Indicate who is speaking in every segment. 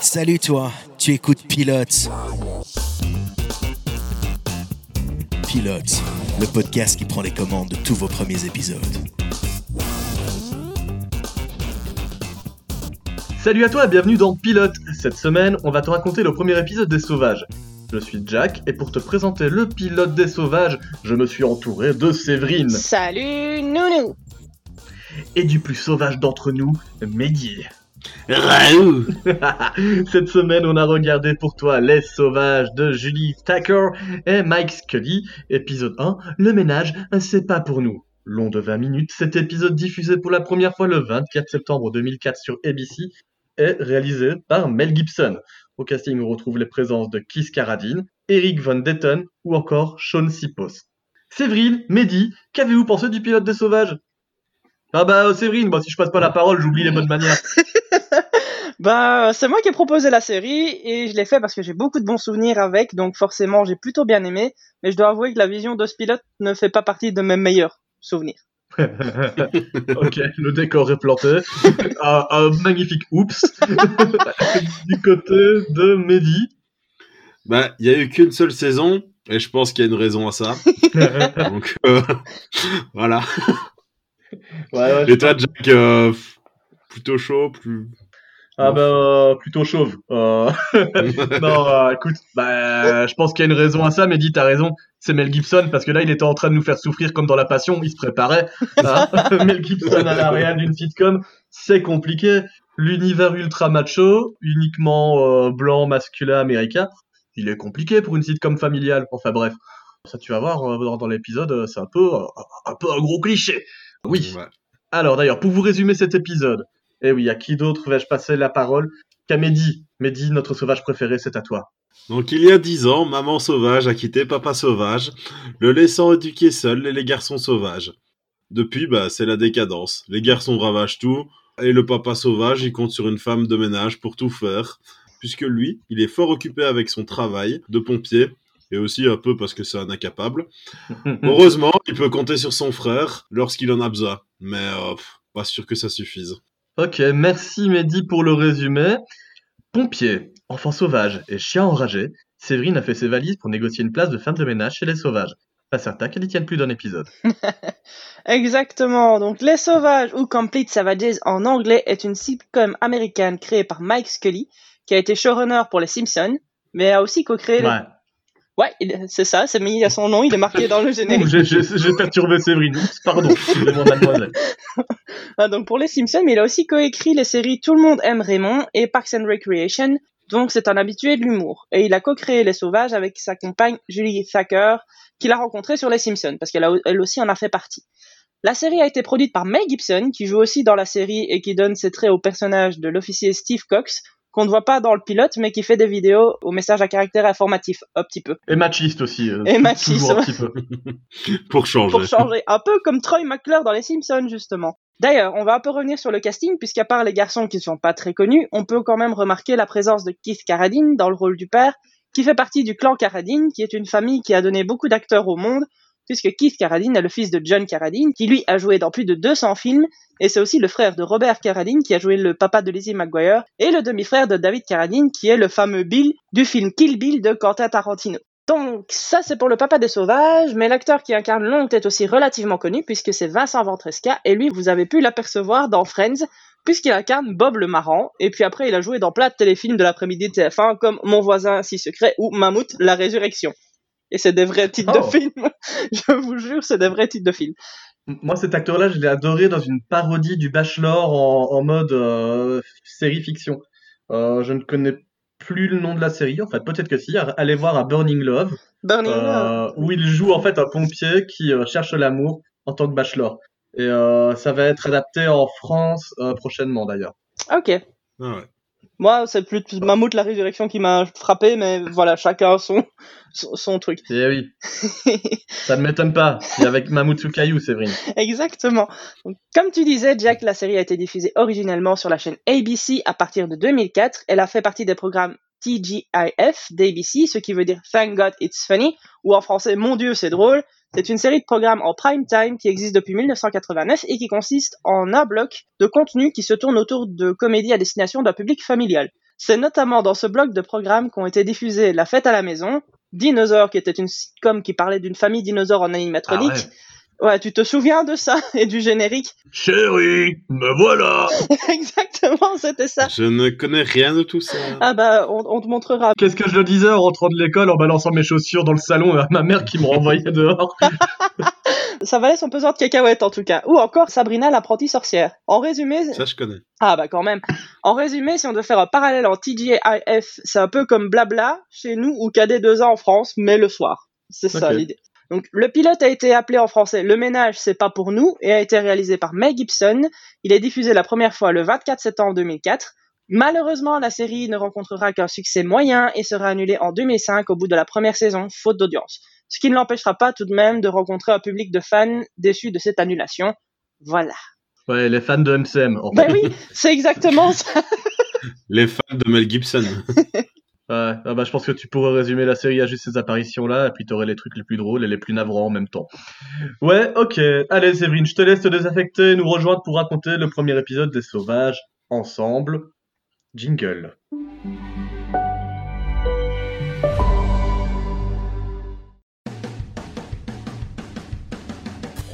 Speaker 1: Salut toi, tu écoutes Pilote. Pilote, le podcast qui prend les commandes de tous vos premiers épisodes.
Speaker 2: Salut à toi et bienvenue dans Pilote. Cette semaine, on va te raconter le premier épisode des Sauvages. Je suis Jack et pour te présenter le pilote des Sauvages, je me suis entouré de Séverine
Speaker 3: Salut Nounou
Speaker 2: et du plus sauvage d'entre nous, Mehdi.
Speaker 4: Raoult
Speaker 2: Cette semaine, on a regardé pour toi Les Sauvages de Julie Thacker et Mike Scully. Épisode 1, Le ménage, c'est pas pour nous. Long de 20 minutes, cet épisode diffusé pour la première fois le 24 septembre 2004 sur ABC est réalisé par Mel Gibson. Au casting, on retrouve les présences de Keith Carradine, Eric Von Detten ou encore Sean Sipos. Séverine, Mehdi, qu'avez-vous pensé du pilote des Sauvages? Ah bah Séverine, moi si je passe pas la parole, j'oublie les bonnes manières.
Speaker 3: Bah, c'est moi qui ai proposé la série et je l'ai fait parce que j'ai beaucoup de bons souvenirs avec, donc forcément j'ai plutôt bien aimé, mais je dois avouer que la vision de ce pilote ne fait pas partie de mes meilleurs souvenirs.
Speaker 2: ok, le décor est planté. un, un magnifique oups du côté de Mehdi.
Speaker 4: Bah, il y a eu qu'une seule saison, et je pense qu'il y a une raison à ça. Donc, euh, voilà.
Speaker 2: Ouais, ouais,
Speaker 4: Et toi, Jack, euh, plutôt chaud, plus...
Speaker 2: Ah bah plutôt chauve. Euh, non, euh, écoute, bah je pense qu'il y a une raison à ça. Mehdi, t'as raison. C'est Mel Gibson parce que là, il était en train de nous faire souffrir comme dans La Passion. Il se préparait. hein. Mel Gibson à l'arrière d'une sitcom, c'est compliqué. L'univers ultra macho, uniquement euh, blanc, masculin, américain, il est compliqué pour une sitcom familiale. Enfin bref, ça tu vas voir euh, dans, l'épisode, c'est un peu un peu un gros cliché. Oui.
Speaker 4: Ouais.
Speaker 2: Alors d'ailleurs, pour vous résumer cet épisode, eh oui, à qui d'autre vais-je passer la parole qu'à Mehdi? Mehdi, notre sauvage préféré, c'est à toi.
Speaker 4: Donc, il y a dix ans, maman sauvage a quitté papa sauvage, le laissant éduquer seul et les garçons sauvages. Depuis, bah, c'est la décadence. Les garçons ravagent tout, et le papa sauvage, il compte sur une femme de ménage pour tout faire, puisque lui, il est fort occupé avec son travail de pompier, et aussi un peu parce que c'est un incapable. Heureusement, il peut compter sur son frère lorsqu'il en a besoin, mais euh, pff, pas sûr que ça suffise.
Speaker 2: Ok, merci Mehdi pour le résumé. Pompier, enfant sauvage et chien enragé, Séverine a fait ses valises pour négocier une place de femme de ménage chez les sauvages. Pas certain qu'elle y tienne plus d'un épisode.
Speaker 3: Exactement, donc Les Sauvages ou Complete Savages en anglais est une sitcom américaine créée par Mike Scully, qui a été showrunner pour Les Simpsons, mais a aussi co-créé...
Speaker 2: Ouais.
Speaker 3: Ouais, c'est ça, c'est mis à son nom, il est marqué dans le générique.
Speaker 2: J'ai perturbé Séverine. Pardon. Excusez-moi, mademoiselle.
Speaker 3: Ah, donc pour les Simpsons, il a aussi coécrit les séries Tout le monde aime Raymond et Parks and Recreation, donc c'est un habitué de l'humour. Et il a co-créé Les Sauvages avec sa compagne Julie Thacker, qu'il a rencontrée sur Les Simpsons, parce qu'elle elle aussi en a fait partie. La série a été produite par Mel Gibson, qui joue aussi dans la série et qui donne ses traits au personnage de l'officier Steve Cox, qu'on ne voit pas dans le pilote, mais qui fait des vidéos au message à caractère informatif, un petit peu.
Speaker 2: Et machiste aussi. euh,
Speaker 3: Et machiste,
Speaker 2: toujours un petit peu.
Speaker 4: Pour changer.
Speaker 3: pour changer. Un peu comme Troy McClure dans Les Simpsons, justement. D'ailleurs, on va un peu revenir sur le casting, puisqu'à part les garçons qui ne sont pas très connus, on peut quand même remarquer la présence de Keith Carradine dans le rôle du père, qui fait partie du clan Carradine, qui est une famille qui a donné beaucoup d'acteurs au monde, puisque Keith Carradine est le fils de John Carradine, qui lui a joué dans plus de 200 films, et c'est aussi le frère de Robert Carradine, qui a joué le papa de Lizzie McGuire, et le demi-frère de David Carradine, qui est le fameux Bill du film Kill Bill de Quentin Tarantino. Donc ça c'est pour le papa des sauvages, mais l'acteur qui incarne l'oncle est aussi relativement connu puisque c'est Vincent Ventresca et lui vous avez pu l'apercevoir dans Friends puisqu'il incarne Bob le marrant et puis après il a joué dans plein de téléfilms de l'après-midi de TF1 comme Mon voisin si secret ou Mammouth la résurrection. Et c'est des vrais titres
Speaker 2: Oh.
Speaker 3: de films, je vous jure c'est des vrais titres de films.
Speaker 2: Moi, cet acteur-là, je l'ai adoré dans une parodie du Bachelor en, en mode euh, série fiction. Euh, je ne connais plus le nom de la série. Enfin, peut-être que si. Allez voir à Burning Love,
Speaker 3: Burning Love.
Speaker 2: euh, où il joue en fait un pompier qui euh, cherche l'amour en tant que Bachelor. Et euh, ça va être adapté en France euh, prochainement d'ailleurs.
Speaker 3: Ok.
Speaker 4: Ah ouais.
Speaker 3: Moi c'est plus Mammouth la résurrection qui m'a frappé mais voilà chacun son, son, son truc.
Speaker 2: Eh oui, ça ne m'étonne pas. Et avec Mamoutsou Caillou, Séverine.
Speaker 3: Exactement. Donc, comme tu disais, Jack, la série a été diffusée originellement sur la chaîne ABC à partir de 2004. Elle a fait partie des programmes TGIF d'ABC, ce qui veut dire Thank God It's Funny, ou en français Mon Dieu, c'est drôle. C'est une série de programmes en prime time qui existe depuis 1989 et qui consiste en un bloc de contenu qui se tourne autour de comédies à destination d'un public familial. C'est notamment dans ce bloc de programmes qu'ont été diffusés La fête à la maison, Dinosaure, qui était une sitcom qui parlait d'une famille dinosaure en animatronique.
Speaker 2: Ah.
Speaker 3: Tu te souviens de ça et du générique?
Speaker 2: Chérie, me voilà
Speaker 3: Exactement, c'était ça.
Speaker 4: Je ne connais rien de tout ça.
Speaker 3: Ah bah, on, on te montrera.
Speaker 2: Qu'est-ce que je le disais en rentrant de l'école en balançant mes chaussures dans le salon à ma mère qui me renvoyait dehors?
Speaker 3: Ça valait son pesant de cacahuètes en tout cas. Ou encore Sabrina l'apprentie sorcière. En résumé,
Speaker 4: Ça, je connais.
Speaker 3: ah bah quand même. En résumé, si on devait faire un parallèle en TGIF, c'est un peu comme Blabla chez nous ou KD2A en France, mais le soir. C'est ça l'idée. Donc le pilote a été appelé en français Le ménage c'est pas pour nous et a été réalisé par Mel Gibson. Il est diffusé la première fois le 24 septembre 2004. Malheureusement, la série ne rencontrera qu'un succès moyen et sera annulée en 2005 au bout de la première saison, faute d'audience. Ce qui ne l'empêchera pas tout de même de rencontrer un public de fans déçus de cette annulation. Voilà.
Speaker 2: Ouais, les fans de MCM. en
Speaker 3: Ben oui, c'est exactement ça.
Speaker 4: Les fans de Mel Gibson.
Speaker 2: Ah bah, je pense que tu pourrais résumer la série à juste ces apparitions-là, et puis t'aurais les trucs les plus drôles et les plus navrants en même temps. Ouais, ok. Allez, Séverine, je te laisse te désaffecter et nous rejoindre pour raconter le premier épisode des Sauvages ensemble. Jingle.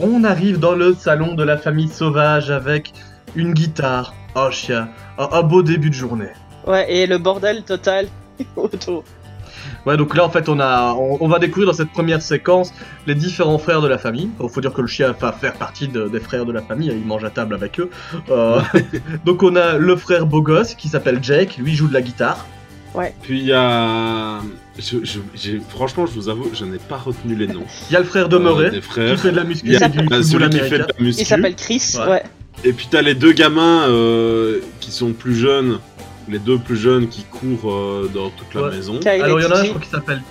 Speaker 2: On arrive dans le salon de la famille sauvage avec une guitare, un chien, un, un beau début de journée.
Speaker 3: Ouais, et le bordel total autour.
Speaker 2: Ouais, donc là en fait on a, on, on va découvrir dans cette première séquence les différents frères de la famille. Il faut dire que le chien va faire partie de- des frères de la famille, il mange à table avec eux. Euh, donc on a le frère beau gosse qui s'appelle Jake, lui il joue de la guitare.
Speaker 4: Puis il y a. je- je- j'ai- franchement, je vous avoue, je n'ai pas retenu les noms.
Speaker 2: Il y a le frère
Speaker 4: euh,
Speaker 2: demeuré
Speaker 4: des
Speaker 2: qui fait de la muscu
Speaker 4: Il bah,
Speaker 2: football
Speaker 4: celui qui fait de
Speaker 2: américain.
Speaker 4: la muscu.
Speaker 3: Il s'appelle Chris,
Speaker 2: Ouais.
Speaker 3: ouais.
Speaker 4: Et puis t'as les deux gamins euh, qui sont plus jeunes, les deux plus jeunes qui courent euh, dans toute la
Speaker 2: Ouais.
Speaker 4: maison.
Speaker 3: Kyle
Speaker 2: Alors il y en a un je crois qui s'appelle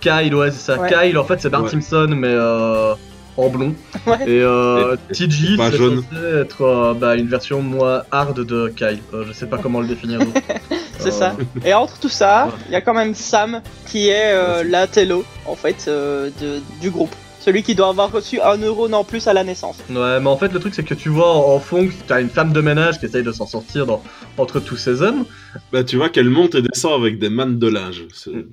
Speaker 2: Kyle, ouais c'est ça.
Speaker 3: Ouais.
Speaker 2: Kyle en fait c'est Bart
Speaker 4: Ouais.
Speaker 2: Simpson mais euh, en blond.
Speaker 3: Ouais.
Speaker 2: Et euh,
Speaker 4: Et-
Speaker 2: TG c'est
Speaker 4: jaune.
Speaker 2: être euh, bah, une version moins hard de Kyle. Euh, je sais pas comment le définir.
Speaker 3: C'est
Speaker 2: Euh,
Speaker 3: ça. Et entre tout ça,
Speaker 2: Ouais.
Speaker 3: il y a quand même Sam qui est euh, la télo, en fait, euh, de- du groupe. Celui qui doit avoir reçu un euro non plus à la naissance.
Speaker 2: Ouais, mais en fait, le truc, c'est que tu vois en, en fond que t'as une femme de ménage qui essaye de s'en sortir dans, entre tous ces hommes.
Speaker 4: Bah tu vois qu'elle monte et descend avec des mannes de linge.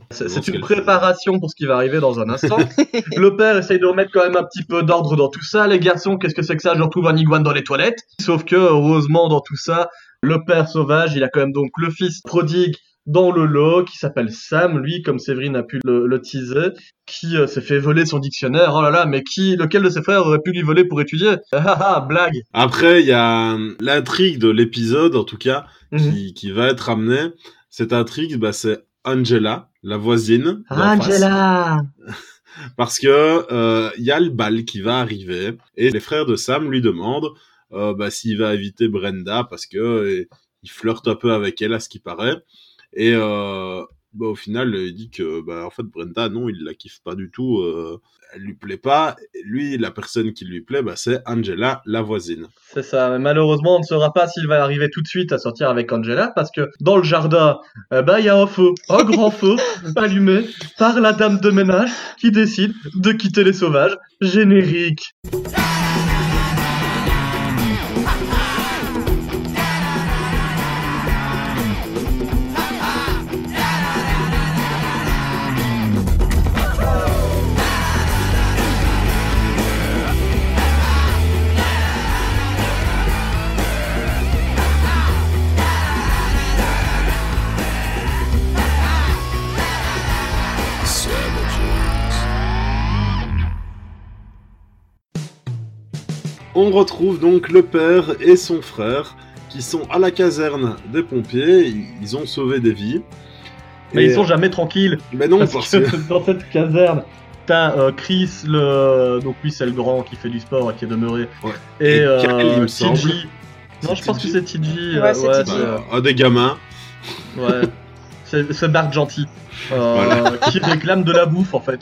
Speaker 4: C'est
Speaker 2: une préparation pour ce qui va arriver dans un instant. le père essaye de remettre quand même un petit peu d'ordre dans tout ça. Les garçons, qu'est-ce que c'est que ça? Je retrouve un iguane dans les toilettes. Sauf que, heureusement, dans tout ça, le père sauvage, il a quand même donc le fils prodigue dans le lot qui s'appelle Sam, lui, comme Séverine a pu le, le teaser, qui euh, s'est fait voler son dictionnaire. Oh là là, mais qui, lequel de ses frères aurait pu lui voler pour étudier? Ah ah ah, blague
Speaker 4: Après, il y a euh, l'intrigue de l'épisode, en tout cas,
Speaker 2: Mhm.
Speaker 4: qui, qui va être amenée. Cette intrigue, bah, c'est Angela, la voisine.
Speaker 2: Angela
Speaker 4: Parce que euh, il y a le bal qui va arriver et les frères de Sam lui demandent euh, bah, s'il va éviter Brenda parce que il flirte un peu avec elle à ce qui paraît. Et euh, bah, au final, il dit que bah, en fait Brenda non, il la kiffe pas du tout. Euh, elle lui plaît pas. Et lui, la personne qui lui plaît, bah, c'est Angela, la voisine.
Speaker 2: C'est ça, mais malheureusement, on ne saura pas s'il va arriver tout de suite à sortir avec Angela, parce que dans le jardin, eh ben, il y a un feu, un grand feu, allumé par la dame de ménage qui décide de quitter les sauvages. Générique.
Speaker 4: On retrouve donc le père et son frère qui sont à la caserne des pompiers. Ils ont sauvé des vies.
Speaker 2: Mais
Speaker 4: Et-
Speaker 2: ils sont jamais tranquilles,
Speaker 4: Mais non,
Speaker 2: parce
Speaker 4: parce
Speaker 2: que
Speaker 4: que
Speaker 2: dans cette caserne, t'as euh, Chris, le... donc lui c'est le grand qui fait du sport et qui est demeuré,
Speaker 4: Ouais.
Speaker 2: et,
Speaker 4: Et
Speaker 2: euh,
Speaker 4: Kyle, il me semble.
Speaker 2: TJ. Non,
Speaker 4: C'est
Speaker 2: je pense que c'est TJ.
Speaker 3: Ouais, c'est TJ.
Speaker 4: bah, un des gamins.
Speaker 2: Ouais, c'est c'est Bart Gentil euh,
Speaker 4: Voilà.
Speaker 2: qui réclame de la bouffe en fait.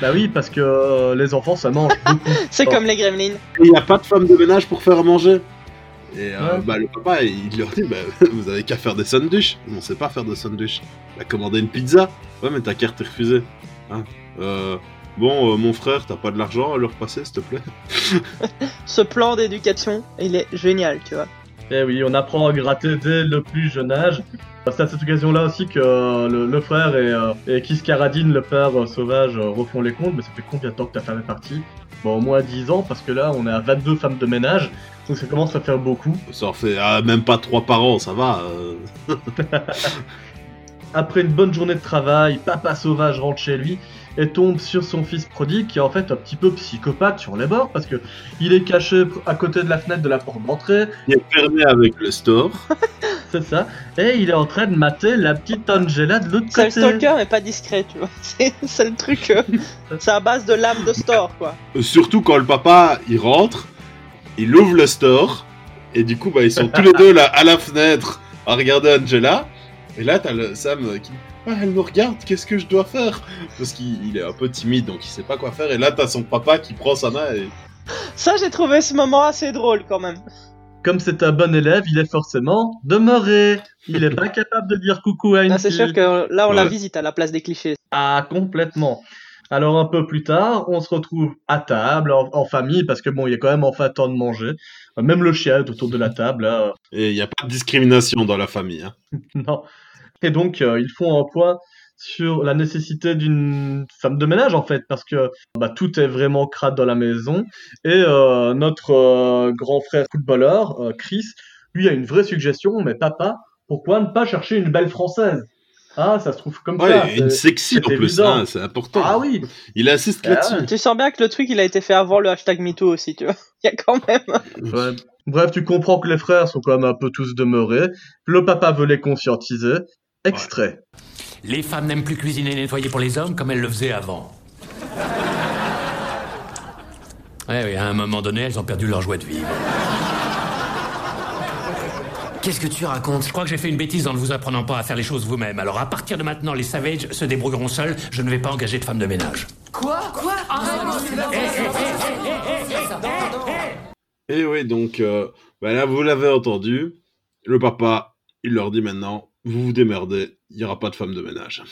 Speaker 2: Bah oui, parce que euh, les enfants ça mange beaucoup.
Speaker 3: C'est comme les gremlins.
Speaker 4: Et il n'y a pas de femme de ménage pour faire à manger. Et euh,
Speaker 2: Ouais.
Speaker 4: bah, le papa, il leur dit bah, Vous avez qu'à faire des sandwichs. On sait pas faire de sandwichs. Il a commandé une pizza. Ouais, mais ta carte est refusée. Hein Euh, bon, euh, mon frère, t'as pas de l'argent à leur passer, s'il te plaît?
Speaker 3: Ce plan d'éducation, il est génial, tu vois.
Speaker 2: Eh oui, on apprend à gratter dès le plus jeune âge. C'est à cette occasion-là aussi que euh, le, le frère et, euh, et Kiss Karadine, le père euh, sauvage, refont les comptes. Mais ça fait combien de temps que ta femme est partie? Bon, au moins 10 ans, parce que là, on est à 22 femmes de ménage. Donc ça commence à faire beaucoup.
Speaker 4: Ça en fait ah, même pas trois par an, ça va.
Speaker 2: Après une bonne journée de travail, papa sauvage rentre chez lui et tombe sur son fils prodigue qui est en fait un petit peu psychopathe sur les bords parce que il est caché à côté de la fenêtre de la porte d'entrée,
Speaker 4: Il est fermé avec le store.
Speaker 2: c'est ça, et il est en train de mater la petite Angela de l'autre
Speaker 3: C'est le
Speaker 2: côté.
Speaker 3: stalker, mais pas discret, tu vois. C'est c'est le truc. euh, c'est à base de l'âme de store, quoi.
Speaker 4: Euh, Surtout quand le papa il rentre, il ouvre le store et du coup bah ils sont tous les deux là à la fenêtre à regarder Angela. Et là t'as le Sam qui ah, elle me regarde, qu'est-ce que je dois faire? Parce qu'il il est un peu timide donc il sait pas quoi faire. Et là t'as son papa qui prend sa main et
Speaker 3: Ça, j'ai trouvé ce moment assez drôle quand même.
Speaker 2: Comme c'est un bon élève, il est forcément demeuré. Il est pas capable de dire coucou à une
Speaker 3: c'est
Speaker 2: fille.
Speaker 3: sûr que là, on la visite à la place des clichés.
Speaker 2: Ah, complètement. Alors un peu plus tard, on se retrouve à table, en, en famille, parce que bon, il est quand même enfin temps de manger. Euh, Même le chien est autour de la table, là.
Speaker 4: il y a pas de discrimination dans la famille. Hein.
Speaker 2: Non. Et donc, euh, ils font un point sur la nécessité d'une femme de ménage, en fait, parce que bah, tout est vraiment crade dans la maison. Et euh, notre euh, grand frère footballeur, euh, Chris, lui a une vraie suggestion, mais papa, pourquoi ne pas chercher une belle française? Ah, ça se trouve comme ça.
Speaker 4: Ouais, une sexy en
Speaker 2: c'est
Speaker 4: plus, hein, c'est important.
Speaker 2: Ah oui,
Speaker 4: Il insiste
Speaker 2: Ah
Speaker 4: là-dessus.
Speaker 3: Tu sens bien que le truc, il a été fait avant le hashtag MeToo aussi, tu vois. Il y a quand même.
Speaker 2: Ouais. Bref, tu comprends que les frères sont quand même un peu tous demeurés. Le papa veut les conscientiser. Extrait.
Speaker 5: Les femmes n'aiment plus cuisiner et nettoyer pour les hommes comme elles le faisaient avant. Ouais, oui, à un moment donné, elles ont perdu leur joie de vivre.
Speaker 6: Qu'est-ce que tu racontes
Speaker 5: Je crois que j'ai fait une bêtise en ne vous apprenant pas à faire les choses vous-même. Alors à partir de maintenant, les Savages se débrouilleront seuls. Je ne vais pas engager de femme de ménage.
Speaker 6: Quoi Quoi
Speaker 4: Et oui, donc euh, bah là, vous l'avez entendu. Le papa, il leur dit maintenant, vous vous démerdez, il n'y aura pas de femme de ménage.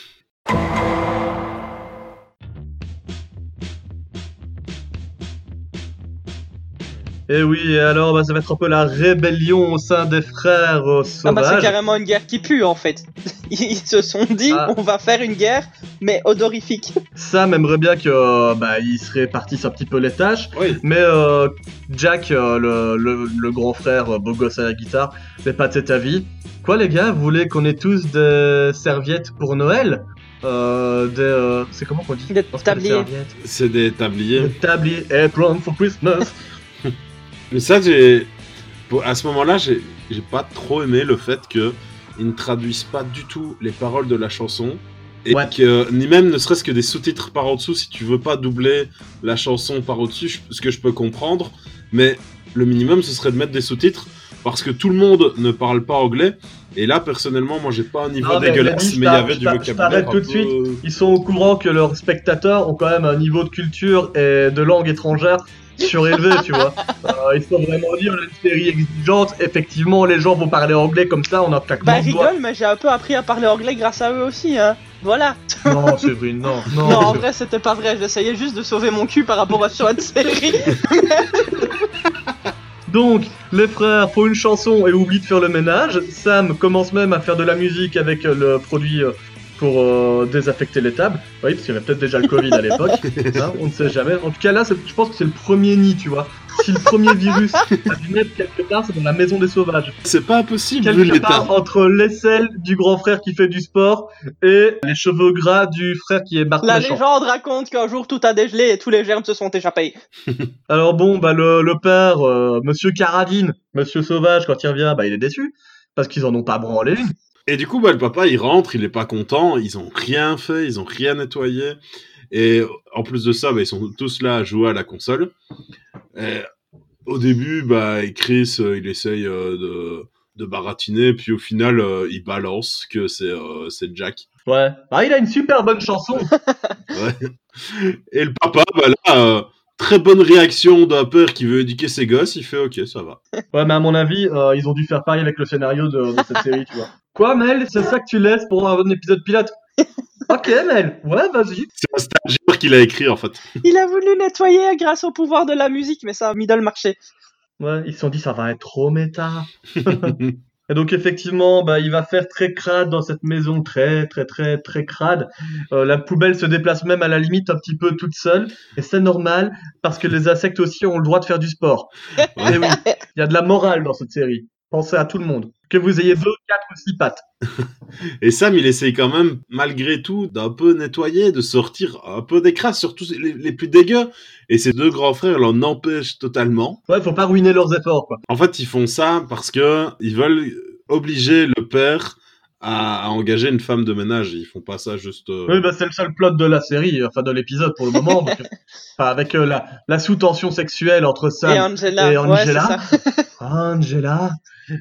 Speaker 2: Et oui, alors, bah, ça va être un peu la rébellion au sein des frères euh,
Speaker 3: Ah bah, c'est
Speaker 2: sauvages.
Speaker 3: carrément une guerre qui pue, en fait. Ils se sont dit,
Speaker 2: Ah.
Speaker 3: on va faire une guerre, mais odorifique.
Speaker 2: Sam aimerait bien que euh, bah, ils se répartissent un petit peu les tâches.
Speaker 4: Oui.
Speaker 2: Mais euh, Jack, euh, le, le- le grand frère euh, beau gosse à la guitare, n'est pas de cet avis. Quoi les gars, vous voulez qu'on ait tous des serviettes pour Noël? Euh, des, euh, C'est comment qu'on dit?
Speaker 3: Des tabliers.
Speaker 4: C'est des tabliers.
Speaker 2: Des tabliers apron for Christmas.
Speaker 4: Mais ça, j'ai. À ce moment-là, j'ai j'ai pas trop aimé le fait que ils ne traduisent pas du tout les paroles de la chanson. Et
Speaker 2: Ouais.
Speaker 4: que, ni même ne serait-ce que des sous-titres par en-dessous, si tu veux pas doubler la chanson par au-dessus, ce que je peux comprendre. Mais le minimum, ce serait de mettre des sous-titres, parce que tout le monde ne parle pas anglais. Et là, personnellement, moi, j'ai pas un niveau
Speaker 2: Non,
Speaker 4: dégueulasse, mais il y avait du
Speaker 2: je
Speaker 4: vocabulaire.
Speaker 2: t'arrête tout de
Speaker 4: peu-
Speaker 2: suite. Ils sont au courant que leurs spectateurs ont quand même un niveau de culture et de langue étrangère surélevé, tu vois. Euh, ils sont vraiment dit, on a une série exigeante. Effectivement, les gens vont parler anglais comme ça, on a claquement
Speaker 3: Bah, rigole, mais j'ai un peu appris à parler anglais grâce à eux aussi, hein. Voilà.
Speaker 2: Non, Séverine, non, non.
Speaker 3: Non, en vrai, c'était pas vrai. J'essayais juste de sauver mon cul par rapport à sur une série.
Speaker 2: Donc, les frères font une chanson et oublient de faire le ménage. Sam commence même à faire de la musique avec euh, le produit euh, pour euh, désaffecter les tables. Oui, parce qu'il y avait peut-être déjà le Covid à l'époque. Hein, on ne sait jamais. En tout cas, là, je pense que c'est le premier nid, tu vois. Si le premier virus a dû naître quelque part, c'est dans la maison des sauvages.
Speaker 4: C'est pas impossible,
Speaker 2: Quelque part entre l'aisselle du grand frère qui fait du sport et les cheveux gras du frère qui est Bart
Speaker 3: La
Speaker 2: Méchant.
Speaker 3: légende raconte qu'un jour tout a dégelé et tous les germes se sont échappés.
Speaker 2: Alors bon, bah le, le père, euh, Monsieur Caradine, Monsieur Sauvage, quand il revient, bah il est déçu parce qu'ils en ont pas branlé une.
Speaker 4: Et du coup, bah, le papa, il rentre, il est pas content, ils ont rien fait, ils ont rien nettoyé. Et en plus de ça, bah, ils sont tous là à jouer à la console. Et au début, bah, Chris, euh, il essaye euh, de, de baratiner, puis au final, euh, il balance que c'est c'est Jack.
Speaker 2: Ouais. Ah, il a une super bonne chanson.
Speaker 4: Ouais. Et le papa, bah là, très bonne réaction d'un père qui veut éduquer ses gosses, il fait ok, ça va.
Speaker 2: ouais, mais à mon avis, euh, ils ont dû faire pareil avec le scénario de, de cette série, tu vois. Quoi, Mel? C'est ça que tu laisses pour un épisode pilote? Ok, Mel. Ouais, vas-y.
Speaker 4: C'est un stagiaire qui l'a écrit en fait.
Speaker 3: Il a voulu nettoyer grâce au pouvoir de la musique, mais ça a middle marché.
Speaker 2: Ouais, ils se sont dit ça va être trop méta. Et donc effectivement, bah, il va faire très crade dans cette maison, très très très très crade. Euh, la poubelle se déplace même à la limite un petit peu toute seule, et c'est normal parce que les insectes aussi ont le droit de faire du sport. Et oui, il y a de la morale dans cette série. Pensez à tout le monde. Que vous ayez deux, quatre ou six pattes.
Speaker 4: Et Sam, il essaye quand même, malgré tout, d'un peu nettoyer, de sortir un peu des crasses, surtout les, les plus dégueux. Et ses deux grands frères l'en empêchent totalement.
Speaker 2: Ouais, faut pas ruiner leurs efforts, quoi.
Speaker 4: En fait, ils font ça parce que ils veulent obliger le père à, à engager une femme de ménage. Ils font pas ça juste. euh,
Speaker 2: Oui, bah, c'est le seul plot de la série, enfin de l'épisode pour le moment. donc, enfin, avec euh, la, la sous-tension sexuelle entre Sam
Speaker 3: Et Angela.
Speaker 2: et
Speaker 3: Ouais, c'est
Speaker 2: Angela.
Speaker 3: ça.
Speaker 2: Angela.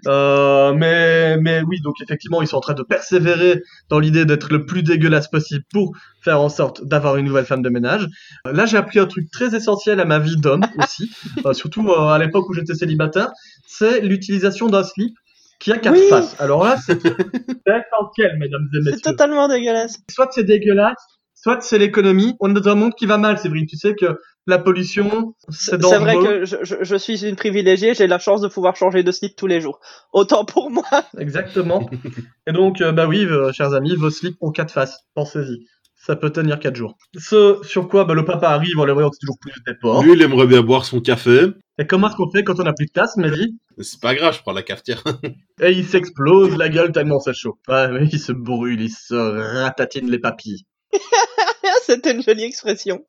Speaker 2: Euh, mais, mais oui, donc effectivement, ils sont en train de persévérer dans l'idée d'être le plus dégueulasse possible pour faire en sorte d'avoir une nouvelle femme de ménage. Euh, Là, j'ai appris un truc très essentiel à ma vie d'homme aussi, euh, surtout euh, à l'époque où j'étais célibataire, c'est l'utilisation d'un slip qui a quatre
Speaker 3: Oui.
Speaker 2: faces. Alors là, c'est c'est essentiel, mesdames et
Speaker 3: C'est
Speaker 2: messieurs.
Speaker 3: totalement dégueulasse.
Speaker 2: Soit c'est dégueulasse, soit c'est l'économie. On est dans un monde qui va mal, Séverine. Tu sais que la pollution, c'est
Speaker 3: C'est
Speaker 2: dangereux.
Speaker 3: vrai que je, je, je suis une privilégiée, j'ai la chance de pouvoir changer de slip tous les jours. Autant pour moi.
Speaker 2: Exactement. Et donc, euh, bah oui, euh, chers amis, vos slips ont quatre faces. Pensez-y. Ça peut tenir quatre jours. Ce sur quoi bah, le papa arrive en le voyant c'est toujours plus déport.
Speaker 4: Lui, il aimerait bien boire son café.
Speaker 2: Et comment est-ce qu'on fait quand on a plus de tasse, Mehdi
Speaker 4: C'est pas grave, je prends la cafetière.
Speaker 2: Et il s'explose la gueule tellement c'est chaud. Ouais, mais il se brûle, il se ratatine les papilles.
Speaker 3: C'était une jolie expression.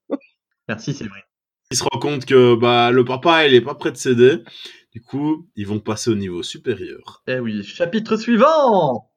Speaker 2: Merci, Séverine.
Speaker 4: Il se rend compte que bah, le papa, il est pas prêt de céder. Du coup, ils vont passer au niveau supérieur.
Speaker 2: Eh oui, chapitre suivant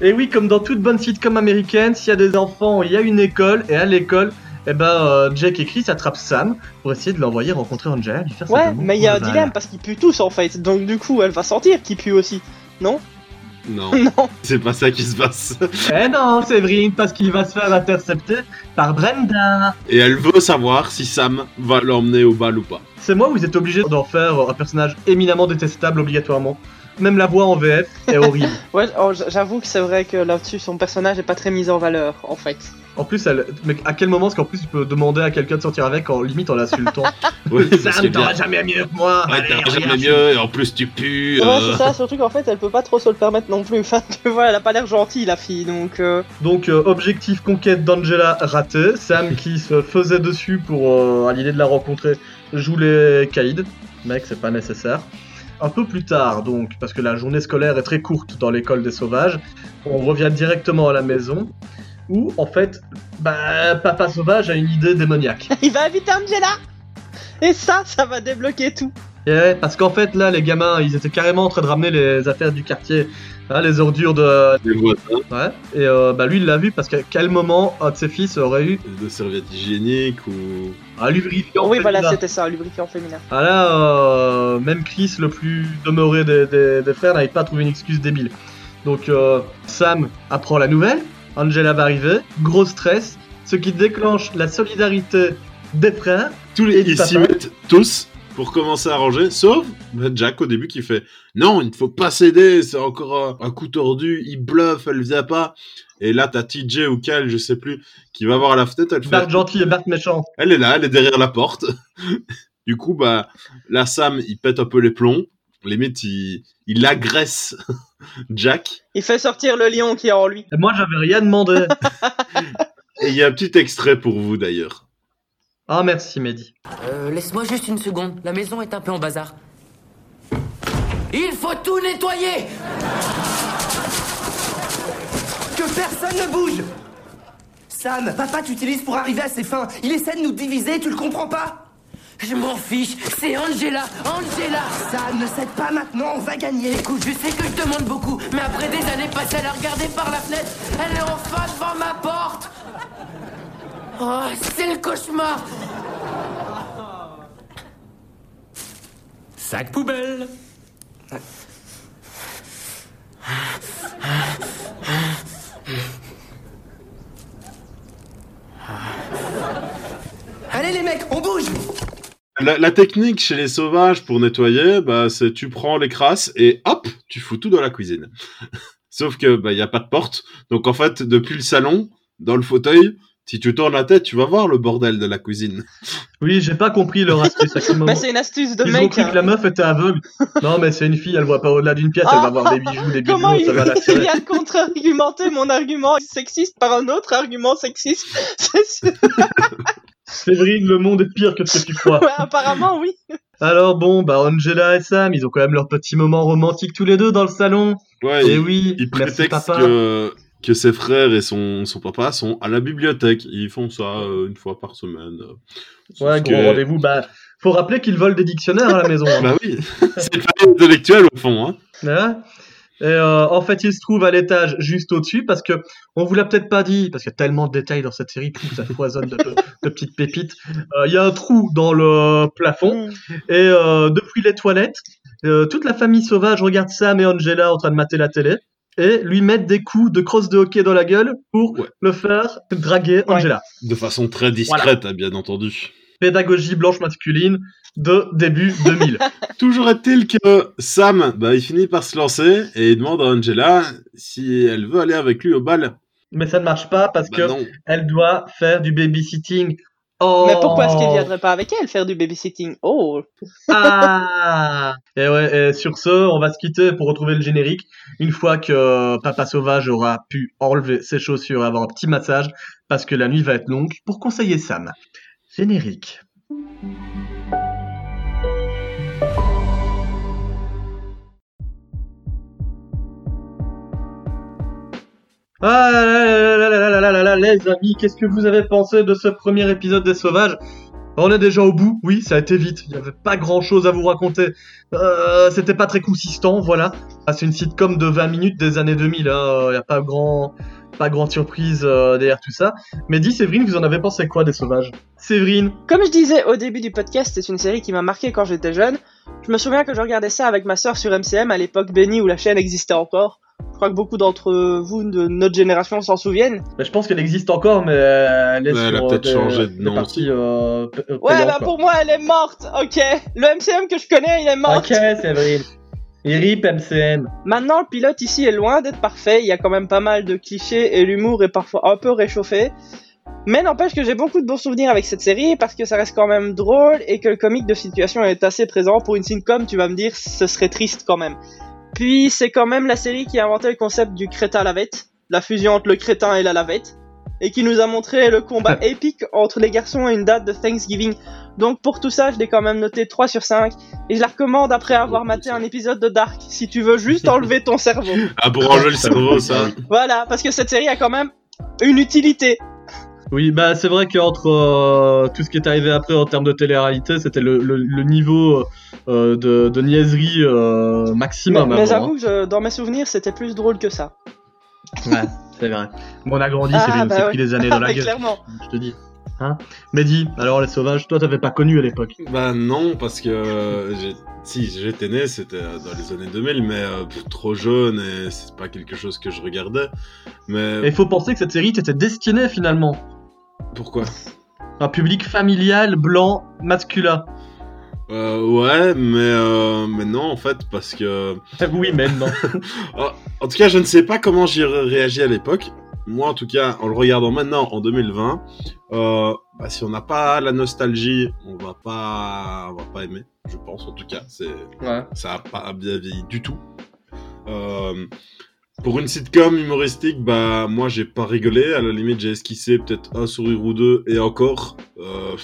Speaker 2: Et oui, comme dans toute bonne sitcom américaine, s'il y a des enfants, il y a une école, et à l'école, eh ben, euh, Jack et Chris attrapent Sam pour essayer de l'envoyer rencontrer Angela, lui faire
Speaker 3: Ouais, mais il y a un dilemme parce qu'ils puent tous en fait. Donc du coup, elle va sentir qu'ils puent aussi. Non
Speaker 4: Non,
Speaker 3: Non.
Speaker 4: c'est pas ça qui se passe.
Speaker 2: Eh non, Séverine, parce qu'il va se faire intercepter par Brenda.
Speaker 4: Et elle veut savoir si Sam va l'emmener au bal ou pas.
Speaker 2: C'est moi où vous êtes obligé d'en faire un personnage éminemment détestable obligatoirement. Même la voix en VF est horrible.
Speaker 3: Ouais, oh, j'avoue que c'est vrai que là-dessus, son personnage est pas très mis en valeur en fait.
Speaker 2: En plus, elle... mais à quel moment est-ce qu'en plus tu peux demander à quelqu'un de sortir avec en limite en l'insultant
Speaker 4: Oui,
Speaker 2: Sam, t'auras jamais mieux que moi
Speaker 4: Ouais, t'auras jamais mieux, et en plus tu pues.
Speaker 3: Ouais,
Speaker 4: euh.
Speaker 3: c'est ça, surtout qu'en fait, elle peut pas trop se le permettre non plus. Enfin, tu vois, elle a pas l'air gentille la fille, donc. euh,
Speaker 2: Donc, euh, objectif conquête d'Angela raté. Sam qui se faisait dessus pour, euh, à l'idée de la rencontrer, joue les caïds. Mec, c'est pas nécessaire. Un peu plus tard, donc, parce que la journée scolaire est très courte dans l'école des sauvages, on revient directement à la maison, où, en fait, bah, Papa Sauvage a une idée démoniaque.
Speaker 3: Il va inviter Angela Et ça, ça va débloquer tout.
Speaker 2: Yeah, parce qu'en fait, là, les gamins, ils étaient carrément en train de ramener les affaires du quartier, hein, les ordures de...
Speaker 4: Les voisins,
Speaker 2: Ouais. Et euh, bah, lui, il l'a vu parce qu'à quel moment un de ses fils aurait eu
Speaker 4: de serviettes hygiéniques ou.
Speaker 2: un lubrifiant
Speaker 3: oui, voilà, c'était ça, un lubrifiant féminin.
Speaker 2: Ah là, euh, même Chris, le plus demeuré des, des- des frères, n'avait pas trouvé une excuse débile. Donc euh, Sam apprend la nouvelle, Angela va arriver, gros stress, ce qui déclenche la solidarité des frères.
Speaker 4: Tous
Speaker 2: Et
Speaker 4: les, ils s'y mettent tous pour commencer à ranger, sauf bah, Jack au début qui fait non, il ne faut pas céder, c'est encore un, un coup tordu, il bluffe, elle vient pas. Et là, t'as TJ ou Cal, je sais plus, qui va voir à la fenêtre, elle fait
Speaker 2: Bart gentil et Bart méchant.
Speaker 4: Elle est là, elle est derrière la porte. du coup, bah, là, Sam, il pète un peu les plombs. Limite, il, il agresse Jack.
Speaker 3: Il fait sortir le lion qui est en lui.
Speaker 2: Et moi, j'avais rien demandé.
Speaker 4: Et il y a un petit extrait pour vous, d'ailleurs.
Speaker 2: Ah merci Mehdi.
Speaker 6: Euh, laisse-moi juste une seconde. La maison est un peu en bazar. Il faut tout nettoyer Que personne ne bouge
Speaker 7: Sam, papa t'utilise pour arriver à ses fins. Il essaie de nous diviser, tu le comprends pas?
Speaker 6: Je m'en fiche, c'est Angela Angela
Speaker 7: Sam, ne cède pas maintenant, on va gagner.
Speaker 6: Écoute, je sais que je demande beaucoup, mais après des années passées à la regarder par la fenêtre, elle est enfin devant ma porte Oh, c'est le cauchemar
Speaker 5: Sac poubelle.
Speaker 7: Allez les mecs, on bouge
Speaker 4: La, la technique chez les sauvages pour nettoyer, bah, c'est tu prends les crasses et hop, tu fous tout dans la cuisine. Sauf que, bah, il y a pas de porte. Donc, en fait, depuis le salon, dans le fauteuil, Si tu tournes la tête, tu vas voir le bordel de la cuisine.
Speaker 2: Oui, j'ai pas compris leur astuce à quel moment.
Speaker 3: Bah, c'est une astuce de
Speaker 2: Ils ont
Speaker 3: mec.
Speaker 2: cru
Speaker 3: hein.
Speaker 2: que la meuf était aveugle. Non, mais c'est une fille, elle voit pas au-delà d'une pièce, elle va voir des bijoux, des
Speaker 3: Comment
Speaker 2: bijoux,
Speaker 3: il,
Speaker 2: ça va la
Speaker 3: il vient de contre-argumenter mon argument sexiste par un autre argument sexiste?
Speaker 2: Séverine, le monde est pire que ce que tu crois.
Speaker 3: Ouais, apparemment, oui.
Speaker 2: Alors bon, bah Angela et Sam, ils ont quand même leur petit moment romantique tous les deux dans le salon.
Speaker 4: Ouais,
Speaker 2: Et
Speaker 4: il,
Speaker 2: oui,
Speaker 4: il prétexte
Speaker 2: papa.
Speaker 4: que, que ses frères et son, son papa sont à la bibliothèque. Ils font ça euh, une fois par semaine.
Speaker 2: Ouais,
Speaker 4: que-
Speaker 2: gros rendez-vous. Bah, faut rappeler qu'ils volent des dictionnaires à la maison. hein.
Speaker 4: Bah oui, c'est une famille intellectuelle au fond. Hein.
Speaker 2: Hein? Et euh, en fait, il se trouve à l'étage juste au-dessus parce que on vous l'a peut-être pas dit parce qu'il y a tellement de détails dans cette série, ça foisonne de, de petites pépites. Euh, Il y a un trou dans le plafond et euh, depuis les toilettes, euh, toute la famille sauvage regarde Sam et Angela en train de mater la télé et lui mettent des coups de crosse de hockey dans la gueule pour
Speaker 4: Ouais.
Speaker 2: le faire draguer. Angela.
Speaker 4: De façon très discrète, hein, bien entendu.
Speaker 2: Pédagogie blanche masculine de début 2000.
Speaker 4: Toujours est-il que Sam, bah, il finit par se lancer et il demande à Angela si elle veut aller avec lui au bal.
Speaker 2: Mais ça ne marche pas parce
Speaker 4: Bah
Speaker 2: que
Speaker 4: non.
Speaker 2: elle doit faire du babysitting. Oh.
Speaker 3: Mais pourquoi est-ce qu'il viendrait pas avec elle faire du babysitting? Oh
Speaker 2: Ah Et ouais, et sur ce, on va se quitter pour retrouver le générique. Une fois que euh, Papa Sauvage aura pu enlever ses chaussures et avoir un petit massage, parce que la nuit va être longue, pour conseiller Sam. Générique. Ah là là là là là là là les amis, qu'est-ce que vous avez pensé de ce premier épisode des Sauvages? On est déjà au bout, oui, ça a été vite, il n'y avait pas grand chose à vous raconter. Euh, C'était pas très consistant, voilà. Ah, c'est une sitcom de 20 minutes des années 2000, il hein. Euh, n'y a pas grand, pas grande surprise euh, derrière tout ça. Mais dis, Séverine, vous en avez pensé quoi des Sauvages? Séverine
Speaker 3: Comme je disais au début du podcast, c'est une série qui m'a marqué quand j'étais jeune. Je me souviens que je regardais ça avec ma sœur sur MCM à l'époque bénie où la chaîne existait encore. Je crois que beaucoup d'entre vous de notre génération s'en souviennent.
Speaker 2: Bah, Je pense qu'elle existe encore, mais euh, elle est
Speaker 4: Ouais, elle a
Speaker 2: sur
Speaker 4: peut-être
Speaker 2: des-
Speaker 4: changé de nom
Speaker 2: parties,
Speaker 4: aussi.
Speaker 2: euh, p- euh,
Speaker 3: Ouais, bah
Speaker 2: quoi.
Speaker 3: pour moi elle est morte, ok. Le MCM que je connais, il est mort.
Speaker 2: Ok, Séverine. Et RIP MCM.
Speaker 3: Maintenant, le pilote ici est loin d'être parfait. Il y a quand même pas mal de clichés et l'humour est parfois un peu réchauffé. Mais n'empêche que j'ai beaucoup de bons souvenirs avec cette série parce que ça reste quand même drôle et que le comique de situation est assez présent. Pour une sitcom, tu vas me dire, ce serait triste quand même. Puis c'est quand même la série qui a inventé le concept du crétin lavette, la fusion entre le crétin et la lavette, et qui nous a montré le combat épique entre les garçons à une date de Thanksgiving. Donc pour tout ça, je l'ai quand même noté 3 sur 5 et je la recommande après avoir maté un épisode de Dark si tu veux juste enlever ton cerveau.
Speaker 4: Ah, pour enlever le cerveau, ça.
Speaker 3: Voilà, parce que cette série a quand même une utilité.
Speaker 2: Oui, bah c'est vrai qu'entre euh, tout ce qui est arrivé après en termes de télé-réalité, c'était le, le, le niveau euh, de, de niaiserie euh,
Speaker 3: Mais,
Speaker 2: maximum.
Speaker 3: mais
Speaker 2: avant,
Speaker 3: j'avoue que je- dans mes souvenirs, c'était plus drôle que ça.
Speaker 2: hein. Ouais, c'est vrai. Bon, on a grandi,
Speaker 3: Ah,
Speaker 2: c'est
Speaker 3: bah ouais.
Speaker 2: pris des années dans la
Speaker 3: Mais
Speaker 2: gueule,
Speaker 3: clairement.
Speaker 2: je te dis. Hein? Mehdi, alors les sauvages, toi t'avais pas connu à l'époque.
Speaker 4: Bah non, parce que euh, si j'étais né, c'était dans les années 2000, mais euh, trop jeune et c'est pas quelque chose que je regardais. Mais
Speaker 2: il faut penser que cette série t'était destinée finalement.
Speaker 4: Pourquoi
Speaker 2: Un public familial, blanc, masculin.
Speaker 4: euh, Ouais, mais euh, mais non en fait parce que
Speaker 2: oui, mais non.
Speaker 4: en tout cas je ne sais pas comment j'y ré- réagi à l'époque. Moi en tout cas en le regardant maintenant en 2020, euh, bah, si on n'a pas la nostalgie, on va pas on va pas aimer. Je pense en tout cas c'est
Speaker 2: ouais.
Speaker 4: ça a pas bien vieilli du tout. Euh, pour une sitcom humoristique, bah moi j'ai pas rigolé. À la limite j'ai esquissé peut-être un sourire ou deux et encore. Euh,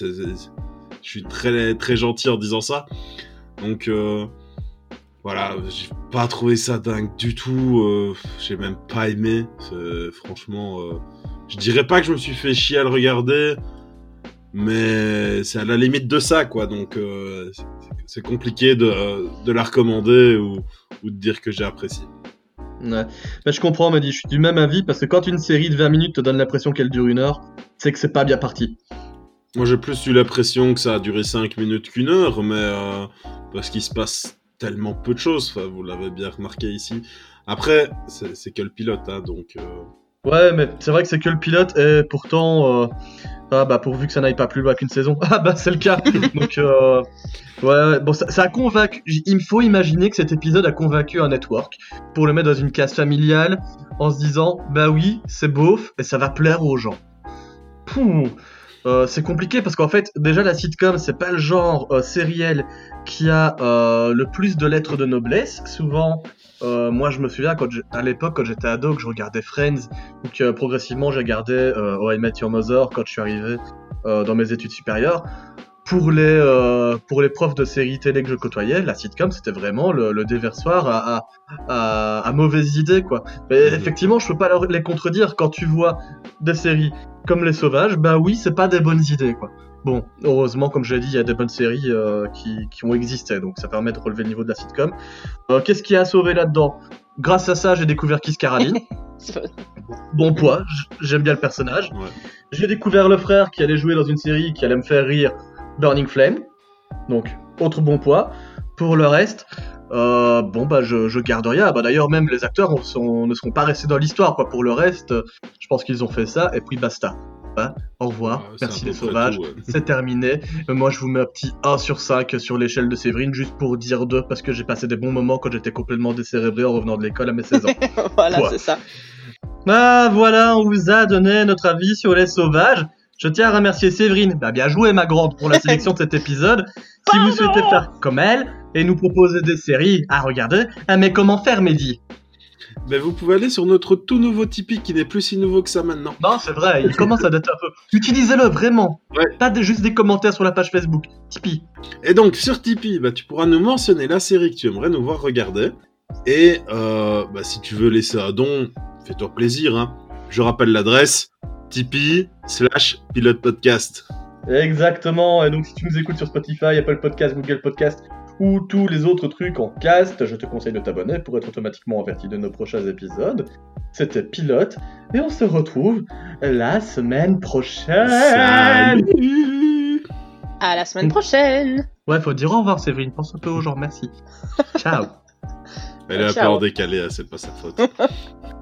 Speaker 4: je suis très très gentil en disant ça. Donc euh, voilà, j'ai pas trouvé ça dingue du tout. euh, j'ai même pas aimé. Franchement, euh, je dirais pas que je me suis fait chier à le regarder, mais c'est à la limite de ça quoi. Donc euh, c'est- compliqué de, de la recommander ou, ou de dire que j'ai apprécié.
Speaker 2: Ouais. Mais je comprends, Mehdi, je suis du même avis parce que quand une série de 20 minutes te donne l'impression qu'elle dure une heure, c'est que c'est pas bien parti.
Speaker 4: Moi j'ai plus eu l'impression que ça a duré 5 minutes qu'une heure, mais euh, parce qu'il se passe tellement peu de choses, enfin, vous l'avez bien remarqué ici. Après, c'est c'est que le pilote, hein, donc euh,
Speaker 2: Ouais, mais c'est vrai que c'est que le pilote, et pourtant, euh, ah bah pourvu que ça n'aille pas plus loin qu'une saison. Ah bah c'est le cas. Donc, euh, ouais, bon, ça, ça a convaincu. Il me faut imaginer que cet épisode a convaincu un network pour le mettre dans une case familiale en se disant, bah oui, c'est beauf et ça va plaire aux gens. Pouh. Euh, c'est compliqué parce qu'en fait, déjà la sitcom, c'est pas le genre euh, sériel qui a euh, le plus de lettres de noblesse. Souvent, euh, moi je me souviens quand à l'époque, quand j'étais ado, que je regardais Friends, ou que progressivement j'ai regardé euh, Oh I Met Your Mother quand je suis arrivé euh, dans mes études supérieures. Pour les, euh, pour les profs de séries télé que je côtoyais, la sitcom c'était vraiment le, le déversoir à, à, à, à mauvaises idées quoi. Mais
Speaker 4: Mhm.
Speaker 2: effectivement, je peux pas les contredire quand tu vois des séries comme Les Sauvages, bah oui, c'est pas des bonnes idées quoi. Bon, heureusement, comme je l'ai dit, il y a des bonnes séries euh, qui, qui ont existé, donc ça permet de relever le niveau de la sitcom. Euh, Qu'est-ce qui a sauvé là-dedans? Grâce à ça, j'ai découvert Kiss Carradine. bon poids, j'aime bien le personnage.
Speaker 4: Ouais.
Speaker 2: J'ai découvert le frère qui allait jouer dans une série qui allait me faire rire, Burning Flame. Donc, autre bon poids. Pour le reste, euh, bon bah je, je garde rien. Bah d'ailleurs même les acteurs ne seront pas restés dans l'histoire quoi. Pour le reste, je pense qu'ils ont fait ça et puis basta. Hein Au revoir,
Speaker 4: Ouais,
Speaker 2: merci les sauvages,
Speaker 4: ouais.
Speaker 2: c'est terminé. Euh, Moi je vous mets un petit 1 sur 5 sur l'échelle de Séverine juste pour dire 2 parce que j'ai passé des bons moments quand j'étais complètement décérébré en revenant de l'école à mes 16 ans.
Speaker 3: voilà, c'est ça.
Speaker 2: Ah voilà, on vous a donné notre avis sur les sauvages. Je tiens à remercier Séverine, bah bien joué ma grande pour la sélection de cet épisode. Si vous souhaitez faire comme elle et nous proposer des séries à regarder, ah mais comment faire Mehdi?
Speaker 4: Ben, vous pouvez aller sur notre tout nouveau Tipeee qui n'est plus si nouveau que ça maintenant.
Speaker 2: Non c'est vrai, il commence à dater un peu. Utilisez-le vraiment,
Speaker 4: Ouais.
Speaker 2: pas juste des commentaires sur la page Facebook. Tipeee.
Speaker 4: Et donc sur Tipeee, bah, tu pourras nous mentionner la série que tu aimerais nous voir regarder. Et euh, bah, si tu veux laisser un don, fais-toi plaisir. Hein. Je rappelle l'adresse Tipeee slash pilote podcast.
Speaker 2: Exactement, et donc si tu nous écoutes sur Spotify, Apple Podcast, Google Podcast ou tous les autres trucs en cast, je te conseille de t'abonner pour être automatiquement averti de nos prochains épisodes. C'était Pilote, et on se retrouve la semaine prochaine
Speaker 4: Salut
Speaker 3: À la semaine prochaine.
Speaker 2: Ouais, faut dire au revoir Séverine, pense un peu aux gens, merci. Ciao
Speaker 4: Elle est un peu en décalé, c'est pas sa faute.